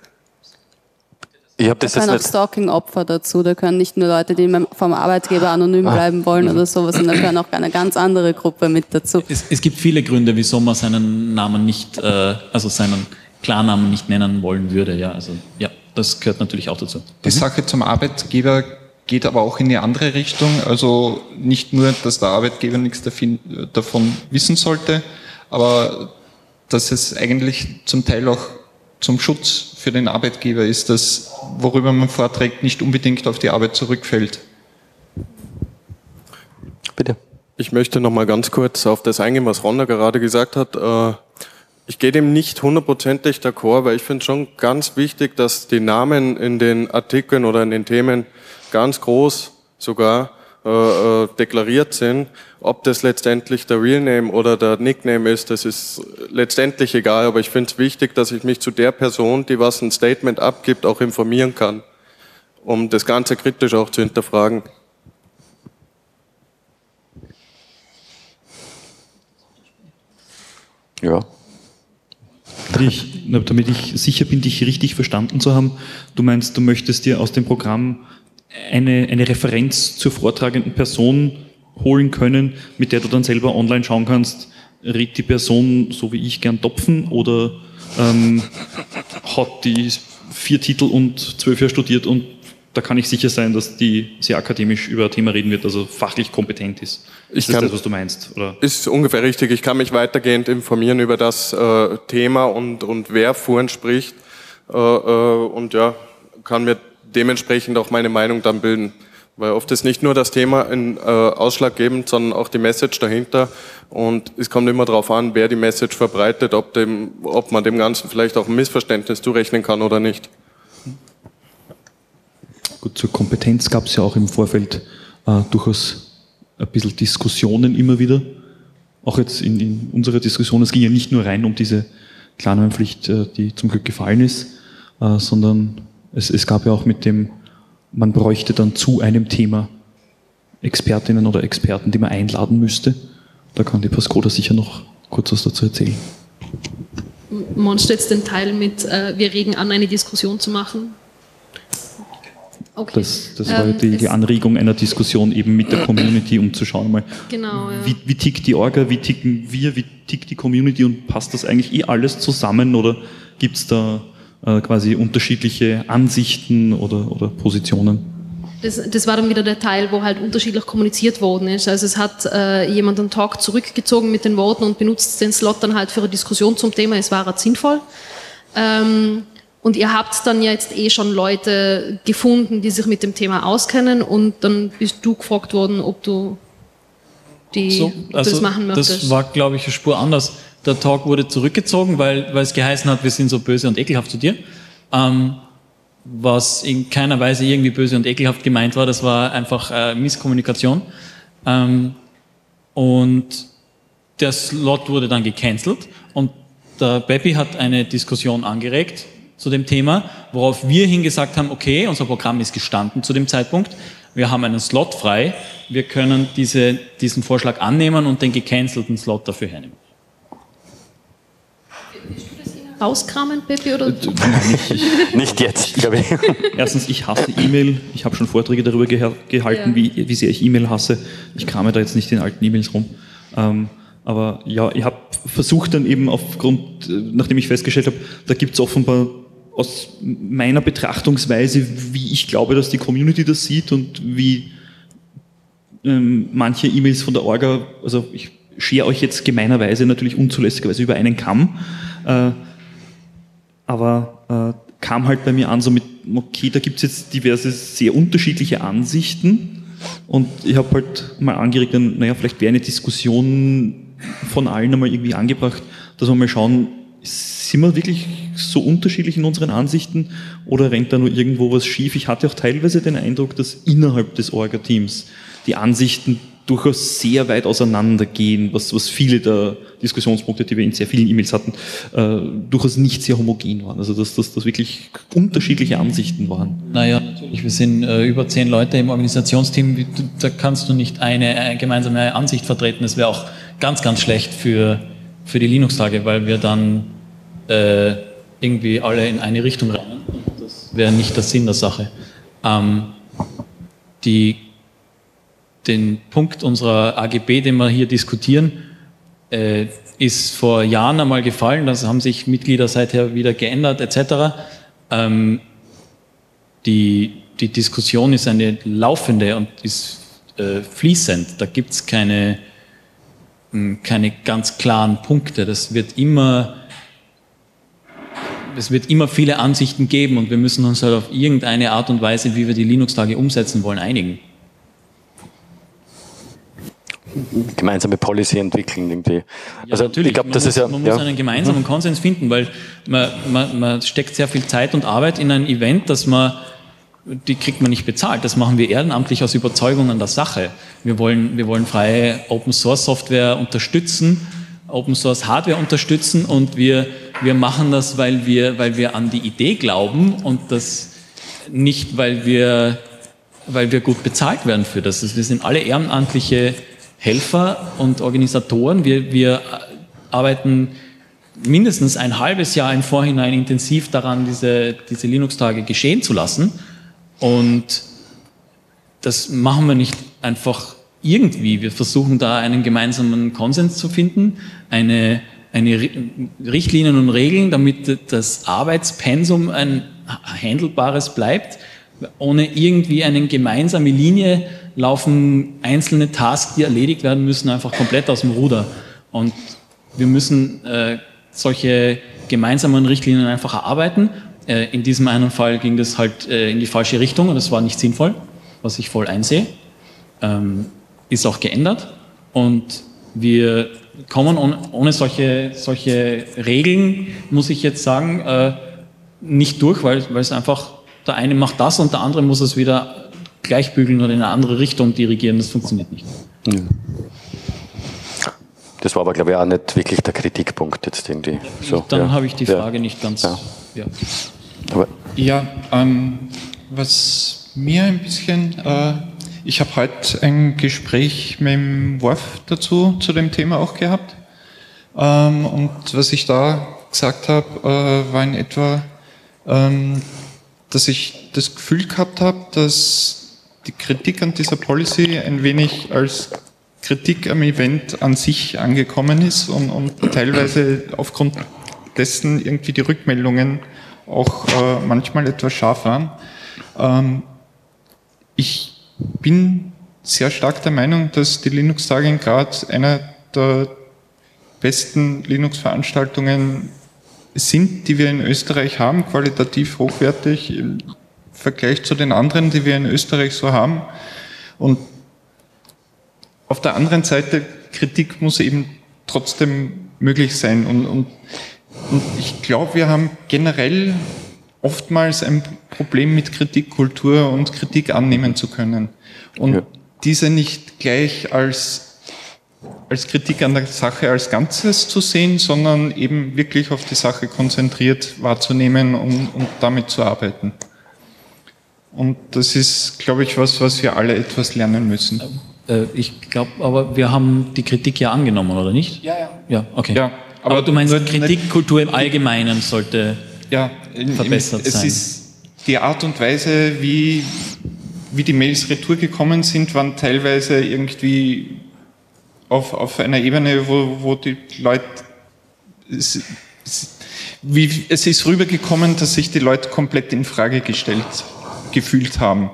Ich habe das da können auch Stalking-Opfer dazu, da können nicht nur Leute, die vom Arbeitgeber anonym ah. bleiben wollen oder sowas, sondern da können auch eine ganz andere Gruppe mit dazu. Es, es gibt viele Gründe, wieso man seinen Namen nicht, äh, also seinen Klarnamen nicht nennen wollen würde. Ja, also ja, das gehört natürlich auch dazu. Die Sache zum Arbeitgeber geht aber auch in die andere Richtung. Also nicht nur, dass der Arbeitgeber nichts davon wissen sollte, aber dass es eigentlich zum Teil auch zum Schutz für den Arbeitgeber ist, dass worüber man vorträgt, nicht unbedingt auf die Arbeit zurückfällt. Bitte. Ich möchte noch mal ganz kurz auf das eingehen, was Ronda gerade gesagt hat. Äh, ich gehe dem nicht hundertprozentig d'accord, weil ich finde schon ganz wichtig, dass die Namen in den Artikeln oder in den Themen ganz groß sogar äh, äh, deklariert sind. Ob das letztendlich der Real Name oder der Nickname ist, das ist letztendlich egal, aber ich finde es wichtig, dass ich mich zu der Person, die was ein Statement abgibt, auch informieren kann, um das Ganze kritisch auch zu hinterfragen. Ja. Ich, damit ich sicher bin, dich richtig verstanden zu haben, du meinst, du möchtest dir aus dem Programm eine, eine Referenz zur vortragenden Person holen können, mit der du dann selber online schauen kannst, redet die Person so wie ich gern Topfen oder ähm, hat die vier Titel und zwölf Jahre studiert und da kann ich sicher sein, dass die sehr akademisch über ein Thema reden wird, also fachlich kompetent ist. Ich ist kann, das, was du meinst? Oder? Ist ungefähr richtig. Ich kann mich weitergehend informieren über das äh, Thema und, und wer vorhin spricht äh, äh, und ja, kann mir dementsprechend auch meine Meinung dann bilden. Weil oft ist nicht nur das Thema in, äh, ausschlaggebend, sondern auch die Message dahinter. Und es kommt immer darauf an, wer die Message verbreitet, ob, dem, ob man dem Ganzen vielleicht auch ein Missverständnis zurechnen kann oder nicht. Gut, zur Kompetenz gab es ja auch im Vorfeld äh, durchaus ein bisschen Diskussionen immer wieder. Auch jetzt in, in unserer Diskussion, es ging ja nicht nur rein um diese Klarnamenpflicht, äh, die zum Glück gefallen ist, äh, sondern es, es gab ja auch mit dem, man bräuchte dann zu einem Thema Expertinnen oder Experten, die man einladen müsste. Da kann die Pascoda sicher noch kurz was dazu erzählen. Meinst du jetzt den Teil mit, äh, wir regen an, eine Diskussion zu machen? Okay. Das, das war ähm, die, die, Anregung einer Diskussion eben mit der Community, um zu schauen, mal, genau, ja. wie, wie, tickt die Orga, wie ticken wir, wie tickt die Community und passt das eigentlich eh alles zusammen oder gibt es da äh, quasi unterschiedliche Ansichten oder, oder Positionen. Das, das, war dann wieder der Teil, wo halt unterschiedlich kommuniziert worden ist. Also es hat äh, jemand einen Talk zurückgezogen mit den Worten und benutzt den Slot dann halt für eine Diskussion zum Thema, es war halt sinnvoll. Ähm, und ihr habt dann ja jetzt eh schon Leute gefunden, die sich mit dem Thema auskennen und dann bist du gefragt worden, ob du die, so, also das machen möchtest. Das war, glaube ich, eine Spur anders der Talk wurde zurückgezogen, weil, weil es geheißen hat, wir sind so böse und ekelhaft zu dir. Ähm, was in keiner Weise irgendwie böse und ekelhaft gemeint war, das war einfach äh, Misskommunikation. Ähm, und der Slot wurde dann gecancelt und der Beppi hat eine Diskussion angeregt zu dem Thema, worauf wir hingesagt haben, okay, unser Programm ist gestanden zu dem Zeitpunkt, wir haben einen Slot frei, wir können diese, diesen Vorschlag annehmen und den gecancelten Slot dafür hernehmen rauskramen, Peppi? Oder? Äh, nein, nicht, nicht jetzt, glaube ich. Erstens, ich hasse E-Mail. Ich habe schon Vorträge darüber gehalten, ja. wie, wie sehr ich E-Mail hasse. Ich krame da jetzt nicht in alten E-Mails rum. Ähm, aber ja, ich habe versucht dann eben aufgrund, äh, nachdem ich festgestellt habe, da gibt es offenbar aus meiner Betrachtungsweise, wie ich glaube, dass die Community das sieht und wie ähm, manche E-Mails von der Orga, also ich schere euch jetzt gemeinerweise natürlich unzulässigerweise über einen Kamm, äh, aber äh, kam halt bei mir an, so mit, okay, da gibt es jetzt diverse, sehr unterschiedliche Ansichten und ich habe halt mal angeregt, naja, vielleicht wäre eine Diskussion von allen einmal irgendwie angebracht, dass wir mal schauen, sind wir wirklich so unterschiedlich in unseren Ansichten oder rennt da nur irgendwo was schief? Ich hatte auch teilweise den Eindruck, dass innerhalb des Orga-Teams die Ansichten durchaus sehr weit auseinandergehen, was, was viele der Diskussionspunkte, die wir in sehr vielen E-Mails hatten, äh, durchaus nicht sehr homogen waren. Also dass das wirklich unterschiedliche Ansichten waren. Naja, natürlich, wir sind äh, über zehn Leute im Organisationsteam, da kannst du nicht eine, eine gemeinsame Ansicht vertreten. Das wäre auch ganz, ganz schlecht für, für die Linux-Tage, weil wir dann äh, irgendwie alle in eine Richtung rennen. Das wäre nicht der Sinn der Sache. Ähm, die den Punkt unserer AGB, den wir hier diskutieren, äh, ist vor Jahren einmal gefallen. Das haben sich Mitglieder seither wieder geändert etc. Ähm, die, die Diskussion ist eine laufende und ist äh, fließend. Da gibt es keine, hm, keine ganz klaren Punkte. Das wird immer es wird immer viele Ansichten geben und wir müssen uns halt auf irgendeine Art und Weise, wie wir die Linux-Tage umsetzen wollen, einigen gemeinsame Policy entwickeln irgendwie. Ja, also natürlich. ich glaube, das muss, ist ja. Man muss einen gemeinsamen mhm. Konsens finden, weil man, man, man steckt sehr viel Zeit und Arbeit in ein Event, das man die kriegt man nicht bezahlt. Das machen wir ehrenamtlich aus Überzeugung an der Sache. Wir wollen, wir wollen freie Open Source Software unterstützen, Open Source Hardware unterstützen und wir, wir machen das, weil wir, weil wir an die Idee glauben und das nicht, weil wir, weil wir gut bezahlt werden für das. Wir sind alle ehrenamtliche Helfer und Organisatoren. Wir, wir arbeiten mindestens ein halbes Jahr im Vorhinein intensiv daran, diese, diese Linux-Tage geschehen zu lassen. Und das machen wir nicht einfach irgendwie. Wir versuchen da einen gemeinsamen Konsens zu finden, eine, eine Richtlinien und Regeln, damit das Arbeitspensum ein handelbares bleibt, ohne irgendwie eine gemeinsame Linie laufen einzelne Tasks, die erledigt werden müssen, einfach komplett aus dem Ruder. Und wir müssen äh, solche gemeinsamen Richtlinien einfach erarbeiten. Äh, in diesem einen Fall ging das halt äh, in die falsche Richtung und das war nicht sinnvoll, was ich voll einsehe. Ähm, ist auch geändert und wir kommen ohne, ohne solche, solche Regeln, muss ich jetzt sagen, äh, nicht durch, weil, weil es einfach, der eine macht das und der andere muss es wieder gleichbügeln oder in eine andere Richtung dirigieren, das funktioniert nicht. Das war aber, glaube ich, auch nicht wirklich der Kritikpunkt jetzt irgendwie. So, Dann ja. habe ich die Frage ja. nicht ganz. Ja, ja. Aber ja ähm, was mir ein bisschen, äh, ich habe heute ein Gespräch mit dem Worf dazu, zu dem Thema auch gehabt. Ähm, und was ich da gesagt habe, äh, war in etwa, ähm, dass ich das Gefühl gehabt habe, dass die Kritik an dieser Policy ein wenig als Kritik am Event an sich angekommen ist und, und teilweise aufgrund dessen irgendwie die Rückmeldungen auch äh, manchmal etwas scharf waren. Ähm, ich bin sehr stark der Meinung, dass die Linux-Tage in Graz einer der besten Linux-Veranstaltungen sind, die wir in Österreich haben, qualitativ hochwertig, Vergleich zu den anderen, die wir in Österreich so haben. Und auf der anderen Seite, Kritik muss eben trotzdem möglich sein. Und, und, und ich glaube, wir haben generell oftmals ein Problem mit Kritikkultur und Kritik annehmen zu können. Und ja. diese nicht gleich als, als Kritik an der Sache als Ganzes zu sehen, sondern eben wirklich auf die Sache konzentriert wahrzunehmen und, und damit zu arbeiten. Und das ist, glaube ich, was, was wir alle etwas lernen müssen. Äh, ich glaube, aber wir haben die Kritik ja angenommen, oder nicht? Ja, ja. Ja, okay. Ja, aber, aber du meinst, Kritikkultur im Allgemeinen sollte ja, in, verbessert im, sein? Es ist die Art und Weise, wie, wie die Mails retour gekommen sind, waren teilweise irgendwie auf, auf einer Ebene, wo, wo die Leute es, wie, es ist rübergekommen, dass sich die Leute komplett in Frage gestellt gefühlt haben,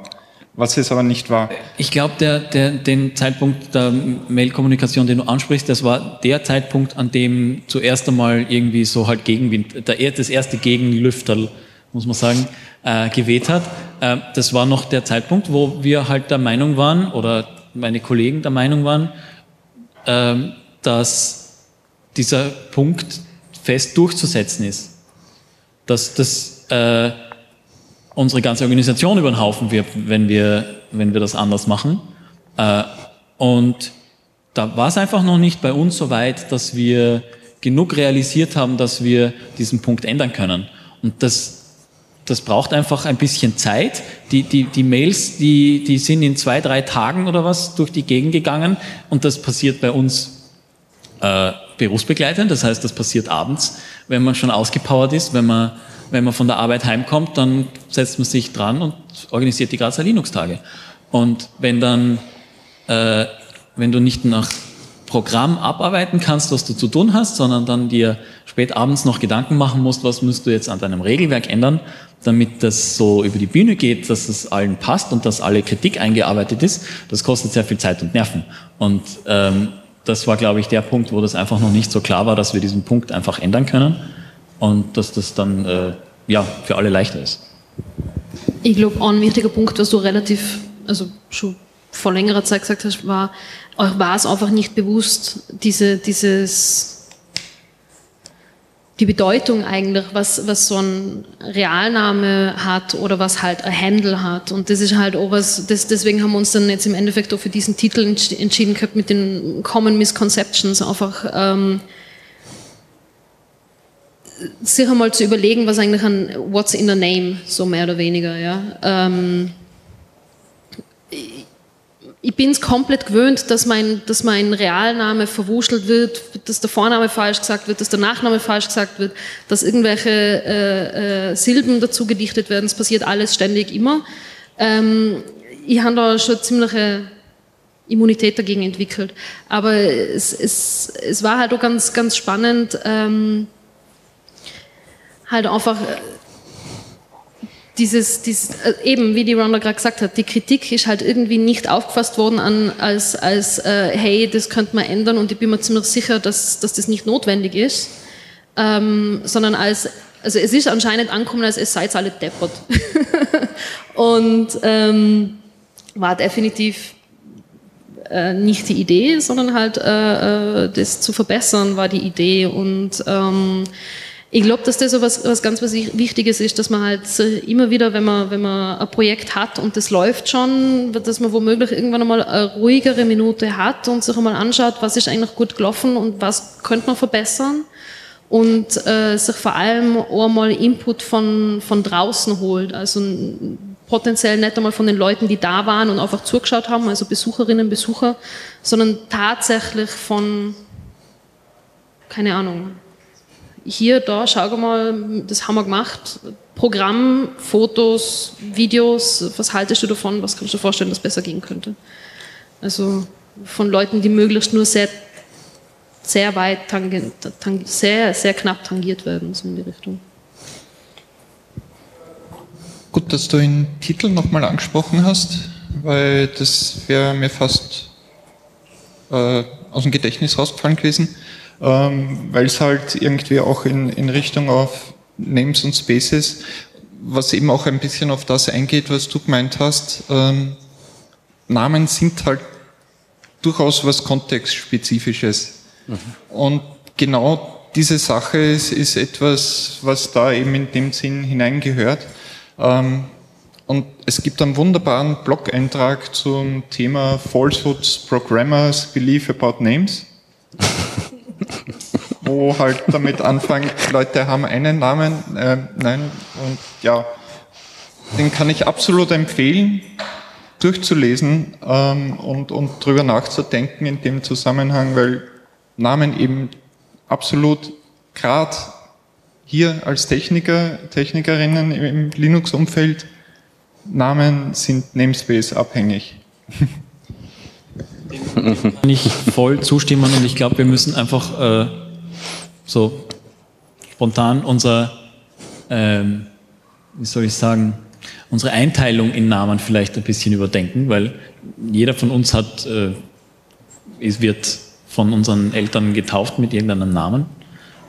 was es aber nicht war. Ich glaube, der, der, den Zeitpunkt der Mail-Kommunikation, den du ansprichst, das war der Zeitpunkt, an dem zuerst einmal irgendwie so halt Gegenwind, der, das erste Gegenlüfterl, muss man sagen, äh, geweht hat. Äh, das war noch der Zeitpunkt, wo wir halt der Meinung waren, oder meine Kollegen der Meinung waren, äh, dass dieser Punkt fest durchzusetzen ist. Dass das äh, unsere ganze Organisation über den Haufen wirft, wenn wir, wenn wir das anders machen. Äh, Und da war es einfach noch nicht bei uns so weit, dass wir genug realisiert haben, dass wir diesen Punkt ändern können. Und das, das braucht einfach ein bisschen Zeit. Die, die, die Mails, die, die sind in zwei, drei Tagen oder was durch die Gegend gegangen und das passiert bei uns äh, berufsbegleitend. Das heißt, das passiert abends, wenn man schon ausgepowert ist, wenn man, wenn man von der Arbeit heimkommt, dann setzt man sich dran und organisiert die Grazer Linux-Tage. Und wenn dann, äh, wenn du nicht nach Programm abarbeiten kannst, was du zu tun hast, sondern dann dir spät abends noch Gedanken machen musst, was musst du jetzt an deinem Regelwerk ändern, damit das so über die Bühne geht, dass es allen passt und dass alle Kritik eingearbeitet ist. Das kostet sehr viel Zeit und Nerven. Und ähm, das war, glaube ich, der Punkt, wo das einfach noch nicht so klar war, dass wir diesen Punkt einfach ändern können und dass das dann äh, ja für alle leichter ist. Ich glaube, ein wichtiger Punkt, was du relativ, also schon vor längerer Zeit gesagt hast, war, euch war es einfach nicht bewusst, diese, dieses, die Bedeutung eigentlich, was, was so ein Realname hat oder was halt ein Handle hat. Und das ist halt auch was, das, deswegen haben wir uns dann jetzt im Endeffekt auch für diesen Titel entschieden gehabt mit den Common Misconceptions, einfach ähm, sich einmal zu überlegen, was eigentlich ein What's in the Name, so mehr oder weniger, ja. Ähm, ich bin es komplett gewöhnt, dass mein, dass mein Realname verwuschelt wird, dass der Vorname falsch gesagt wird, dass der Nachname falsch gesagt wird, dass irgendwelche äh, äh, Silben dazu gedichtet werden. Es passiert alles ständig immer. Ähm, ich habe da schon ziemliche Immunität dagegen entwickelt. Aber es, es, es war halt auch ganz, ganz spannend, ähm, halt einfach dieses, dieses äh, eben, wie die Ronda gerade gesagt hat, die Kritik ist halt irgendwie nicht aufgefasst worden an, als, als äh, hey, das könnte man ändern und ich bin mir ziemlich sicher, dass, dass das nicht notwendig ist, ähm, sondern als, also es ist anscheinend angekommen, als es seid alle deppert. und ähm, war definitiv äh, nicht die Idee, sondern halt äh, äh das zu verbessern war die Idee und ähm, ich glaube, dass das so was, was ganz was Wichtiges ist, dass man halt immer wieder, wenn man, wenn man ein Projekt hat und das läuft schon, dass man womöglich irgendwann einmal eine ruhigere Minute hat und sich einmal anschaut, was ist eigentlich gut gelaufen und was könnte man verbessern. Und äh, sich vor allem auch mal Input von, von draußen holt, also potenziell nicht einmal von den Leuten, die da waren und einfach zugeschaut haben, also Besucherinnen, Besucher, sondern tatsächlich von, keine Ahnung, hier, da, schau mal, das haben wir gemacht. Programm, Fotos, Videos, was haltest du davon? Was kannst du dir vorstellen, dass besser gehen könnte? Also von Leuten, die möglichst nur sehr, sehr weit, sehr, sehr knapp tangiert werden, so in die Richtung. Gut, dass du den Titel nochmal angesprochen hast, weil das wäre mir fast äh, aus dem Gedächtnis rausgefallen gewesen ähm, weil es halt irgendwie auch in, in Richtung auf Names und Spaces, was eben auch ein bisschen auf das eingeht, was du gemeint hast, ähm, Namen sind halt durchaus was Kontextspezifisches. Mhm. Und genau diese Sache ist, ist, etwas, was da eben in dem Sinn hineingehört. Ähm, und es gibt einen wunderbaren Blog-Eintrag zum Thema Falsehoods Programmers Believe About Names. Wo halt damit anfangen, Leute haben einen Namen, äh, nein, und ja, den kann ich absolut empfehlen, durchzulesen ähm, und, und drüber nachzudenken in dem Zusammenhang, weil Namen eben absolut gerade hier als Techniker, Technikerinnen im Linux-Umfeld, Namen sind Namespace abhängig. Kann ich voll zustimmen und ich glaube, wir müssen einfach äh, so spontan unser, ähm, wie soll ich sagen, unsere Einteilung in Namen vielleicht ein bisschen überdenken, weil jeder von uns hat, äh, es wird von unseren Eltern getauft mit irgendeinem Namen.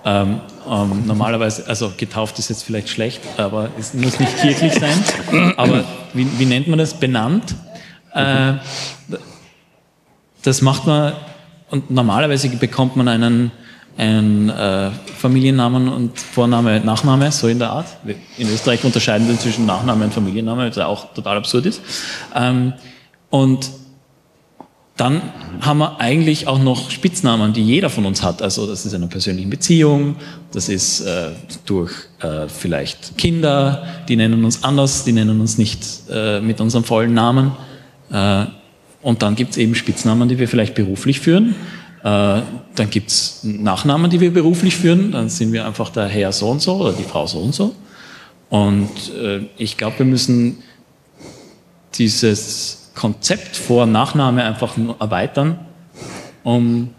Ähm, ähm, normalerweise, also getauft ist jetzt vielleicht schlecht, aber es muss nicht kirchlich sein. Aber wie, wie nennt man das? Benannt. Äh, das macht man, und normalerweise bekommt man einen, einen äh, Familiennamen und Vorname, Nachname, so in der Art. In Österreich unterscheiden wir zwischen Nachname und Familienname, was auch total absurd ist. Ähm, und dann haben wir eigentlich auch noch Spitznamen, die jeder von uns hat. Also das ist eine persönliche Beziehung, das ist äh, durch äh, vielleicht Kinder, die nennen uns anders, die nennen uns nicht äh, mit unserem vollen Namen. Äh, und dann gibt es eben Spitznamen, die wir vielleicht beruflich führen. Äh, dann gibt es Nachnamen, die wir beruflich führen. Dann sind wir einfach der Herr so und so oder die Frau so und so. Und äh, ich glaube, wir müssen dieses Konzept Vor- und Nachname einfach nur erweitern, um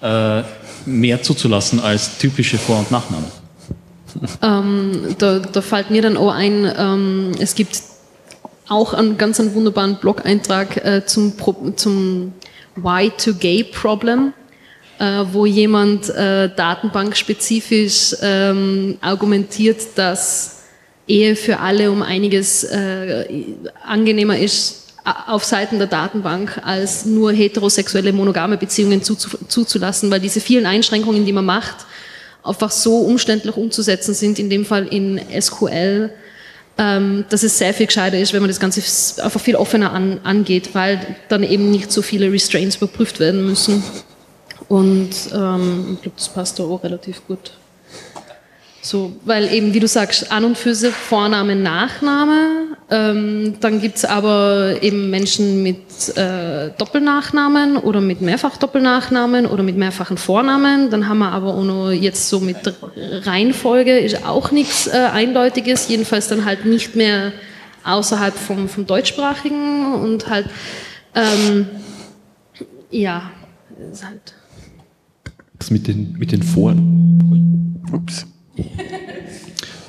äh, mehr zuzulassen als typische Vor- und Nachname. Ähm, da, da fällt mir dann auch ein, ähm, es gibt auch einen ganz einen wunderbaren Blog-Eintrag äh, zum, zum Y2Gay-Problem, äh, wo jemand äh, datenbankspezifisch ähm, argumentiert, dass Ehe für alle um einiges äh, angenehmer ist auf Seiten der Datenbank, als nur heterosexuelle monogame Beziehungen zuzulassen, weil diese vielen Einschränkungen, die man macht, einfach so umständlich umzusetzen sind, in dem Fall in SQL, dass es sehr viel gescheiter ist, wenn man das Ganze einfach viel offener an, angeht, weil dann eben nicht so viele Restraints überprüft werden müssen. Und ähm, ich glaube, das passt da auch relativ gut. So, weil eben, wie du sagst, an und für sich Vorname, Nachname. Ähm, dann gibt's aber eben Menschen mit äh, Doppelnachnamen oder mit mehrfach Doppelnachnamen oder mit mehrfachen Vornamen. Dann haben wir aber auch noch jetzt so mit Reihenfolge ist auch nichts äh, Eindeutiges, jedenfalls dann halt nicht mehr außerhalb vom, vom Deutschsprachigen und halt, ähm, ja, ist halt. Das mit den, mit den Vor... Ups.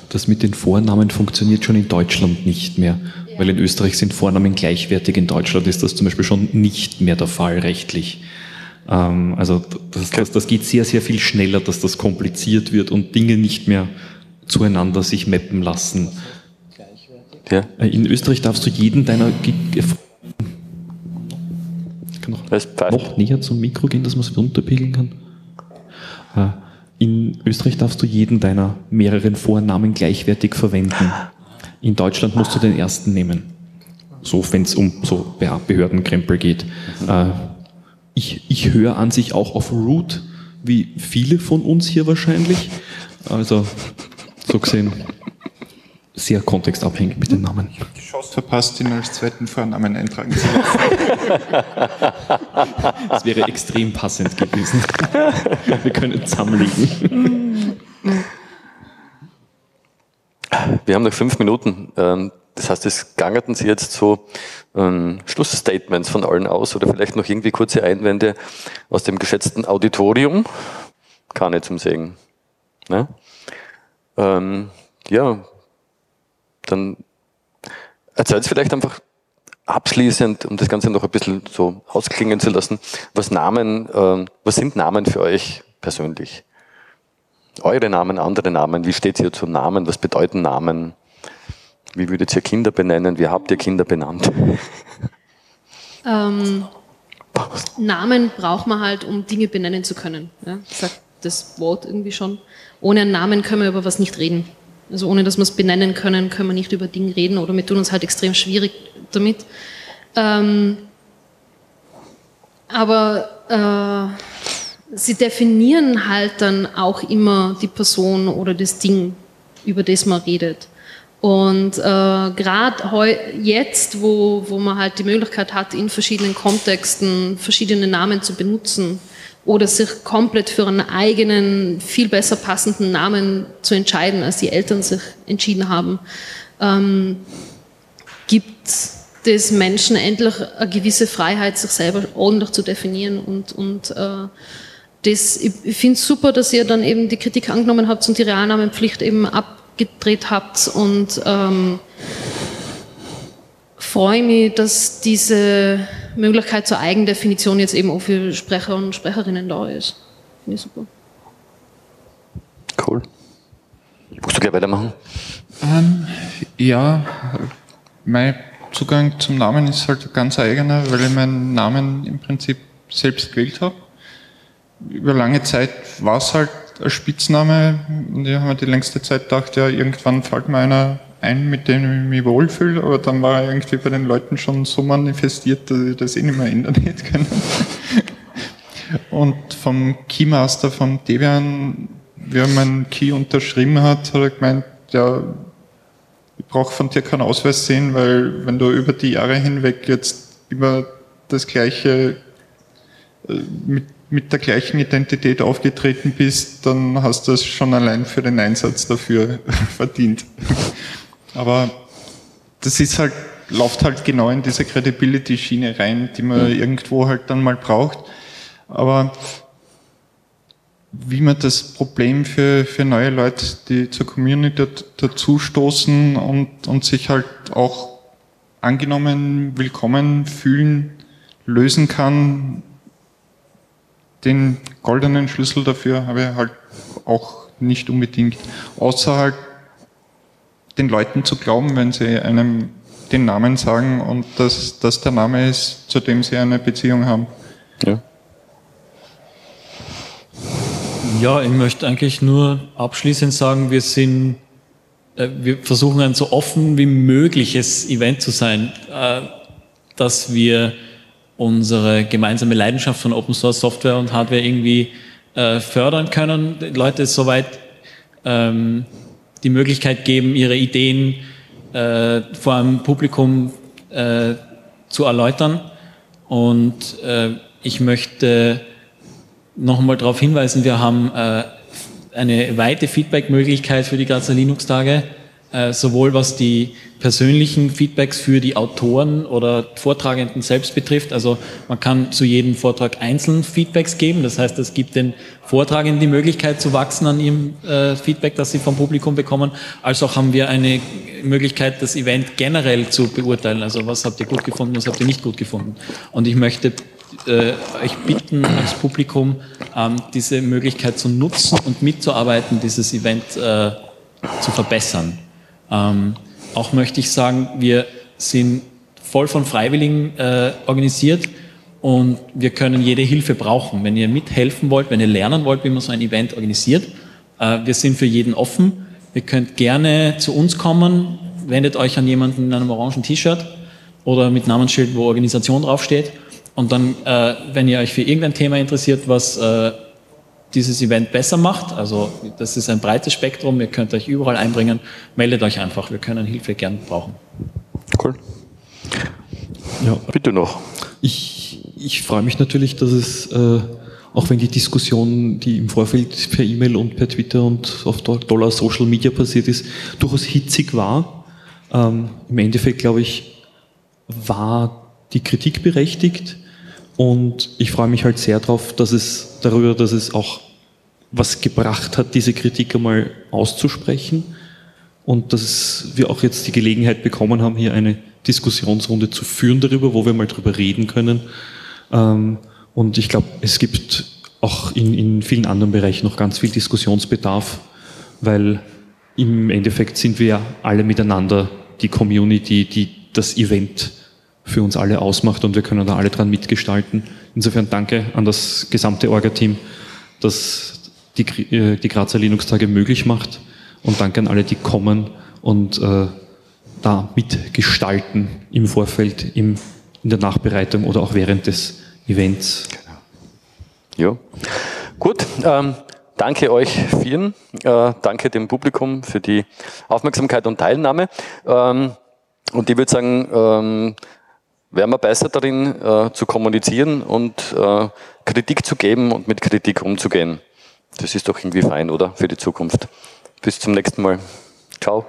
Das mit den Vornamen funktioniert schon in Deutschland nicht mehr, ja. weil in Österreich sind Vornamen gleichwertig. In Deutschland ist das zum Beispiel schon nicht mehr der Fall rechtlich. Ähm, also das, das, das geht sehr, sehr viel schneller, dass das kompliziert wird und Dinge nicht mehr zueinander sich mappen lassen. Ja. Äh, in Österreich darfst du jeden deiner äh, kann noch, noch näher zum Mikro gehen, dass man es runterpegeln kann. In Österreich darfst du jeden deiner mehreren Vornamen gleichwertig verwenden. In Deutschland musst du den ersten nehmen. So, wenn es um so Behördenkrempel geht. Äh, ich, ich höre an sich auch auf Root, wie viele von uns hier wahrscheinlich. Also, so gesehen, sehr kontextabhängig mit den Namen. Ich habe die Chance verpasst, ihn als zweiten Vornamen eintragen zu lassen. Das wäre extrem passend gewesen. Wir können zusammenlegen. Wir haben noch fünf Minuten. Ähm, das heißt, es gangerten Sie jetzt so ähm, Schlussstatements von allen aus oder vielleicht noch irgendwie kurze Einwände aus dem geschätzten Auditorium. Kann ich zum Segen. Ne? Ähm, ja, dann erzählt vielleicht einfach abschließend, um das Ganze noch ein bisschen so ausklingen zu lassen, was Namen, äh, was sind Namen für euch persönlich? Eure Namen, andere Namen, wie steht ihr zu Namen, was bedeuten Namen? Wie würdet ihr Kinder benennen? Wie habt ihr Kinder benannt? Ähm, Namen braucht man halt, um Dinge benennen zu können. Ja? Sagt das Wort irgendwie schon. Ohne einen Namen können wir über was nicht reden. Also ohne dass wir es benennen können, können wir nicht über Dinge reden oder wir tun uns halt extrem schwierig damit. Ähm, aber äh, sie definieren halt dann auch immer die Person oder das Ding, über das man redet. Und äh, gerade jetzt, wo, wo man halt die Möglichkeit hat, in verschiedenen Kontexten verschiedene Namen zu benutzen, oder sich komplett für einen eigenen, viel besser passenden Namen zu entscheiden, als die Eltern sich entschieden haben, ähm, gibt des Menschen endlich eine gewisse Freiheit, sich selber ordentlich zu definieren und, und äh, das, ich finde es super, dass ihr dann eben die Kritik angenommen habt und die Realnamenpflicht eben abgedreht habt und ähm, freue mich, dass diese Möglichkeit zur Eigendefinition jetzt eben auch für Sprecher und Sprecherinnen da ist. Finde ich super. Cool. Musst du gleich weitermachen? Ähm, ja, mein Zugang zum Namen ist halt ganz eigener, weil ich meinen Namen im Prinzip selbst gewählt habe. Über lange Zeit war es halt ein Spitzname und ich habe mir die längste Zeit gedacht, ja, irgendwann fällt mir einer einen, mit dem ich mich wohlfühle, aber dann war er irgendwie bei den Leuten schon so manifestiert, dass ich das eh nicht mehr ändern hätte können. Und vom Keymaster von Debian, wie er meinen Key unterschrieben hat, hat er gemeint, ja, ich brauche von dir keinen Ausweis sehen, weil wenn du über die Jahre hinweg jetzt immer das gleiche äh, mit, mit der gleichen Identität aufgetreten bist, dann hast du es schon allein für den Einsatz dafür verdient. Aber das ist halt, läuft halt genau in diese Credibility-Schiene rein, die man irgendwo halt dann mal braucht. Aber wie man das Problem für, für neue Leute, die zur Community dazustoßen und, und sich halt auch angenommen, willkommen fühlen, lösen kann, den goldenen Schlüssel dafür habe ich halt auch nicht unbedingt. Außer halt den Leuten zu glauben, wenn sie einem den Namen sagen und dass das der Name ist, zu dem sie eine Beziehung haben. Ja. Ja, ich möchte eigentlich nur abschließend sagen, wir sind, äh, wir versuchen ein so offen wie mögliches Event zu sein, äh, dass wir unsere gemeinsame Leidenschaft von Open Source Software und Hardware irgendwie äh, fördern können, Leute soweit ähm, die Möglichkeit geben, ihre Ideen äh, vor einem Publikum äh, zu erläutern. Und äh, ich möchte noch einmal darauf hinweisen, wir haben äh, eine weite Feedback-Möglichkeit für die Grazer Linux-Tage, äh, sowohl was die persönlichen Feedbacks für die Autoren oder Vortragenden selbst betrifft. Also man kann zu jedem Vortrag einzeln Feedbacks geben. Das heißt, es gibt den Vortragenden die Möglichkeit zu wachsen an ihrem äh, Feedback, das sie vom Publikum bekommen. Als auch haben wir eine Möglichkeit, das Event generell zu beurteilen. Also was habt ihr gut gefunden, was habt ihr nicht gut gefunden. Und ich möchte äh, euch bitten, als Publikum ähm, diese Möglichkeit zu nutzen und mitzuarbeiten, dieses Event äh, zu verbessern. Ähm, auch möchte ich sagen, wir sind voll von Freiwilligen äh, organisiert und wir können jede Hilfe brauchen. Wenn ihr mithelfen wollt, wenn ihr lernen wollt, wie man so ein Event organisiert, äh, wir sind für jeden offen. Ihr könnt gerne zu uns kommen, wendet euch an jemanden in einem orangen T-Shirt oder mit Namensschild, wo Organisation draufsteht. Und dann, äh, wenn ihr euch für irgendein Thema interessiert, was äh, dieses Event besser macht, also das ist ein breites Spektrum, ihr könnt euch überall einbringen, meldet euch einfach, wir können Hilfe gern brauchen. Cool. Ja. Bitte noch. Ich, ich freue mich natürlich, dass es, äh, auch wenn die Diskussion, die im Vorfeld per E-Mail und per Twitter und auf Dollar Social Media passiert ist, durchaus hitzig war. Ähm, Im Endeffekt, glaube ich, war die Kritik berechtigt. Und ich freue mich halt sehr darauf, dass es darüber, dass es auch was gebracht hat, diese Kritik einmal auszusprechen und dass wir auch jetzt die Gelegenheit bekommen haben, hier eine Diskussionsrunde zu führen darüber, wo wir mal drüber reden können. Ähm, und ich glaube, es gibt auch in, in vielen anderen Bereichen noch ganz viel Diskussionsbedarf, weil im Endeffekt sind wir alle miteinander die Community, die das Event für uns alle ausmacht und wir können da alle dran mitgestalten. Insofern danke an das gesamte Orga-Team, das die, äh, die Grazer Linux-Tage möglich macht und danke an alle, die kommen und äh, da mitgestalten im Vorfeld, im, in der Nachbereitung oder auch während des Events. Genau. Ja. Gut, ähm, danke euch vielen, äh, danke dem Publikum für die Aufmerksamkeit und Teilnahme. Ähm, und ich würde sagen, ähm, wären wir besser darin, äh, zu kommunizieren und äh, Kritik zu geben und mit Kritik umzugehen. Das ist doch irgendwie fein, oder? Für die Zukunft. Bis zum nächsten Mal. Ciao.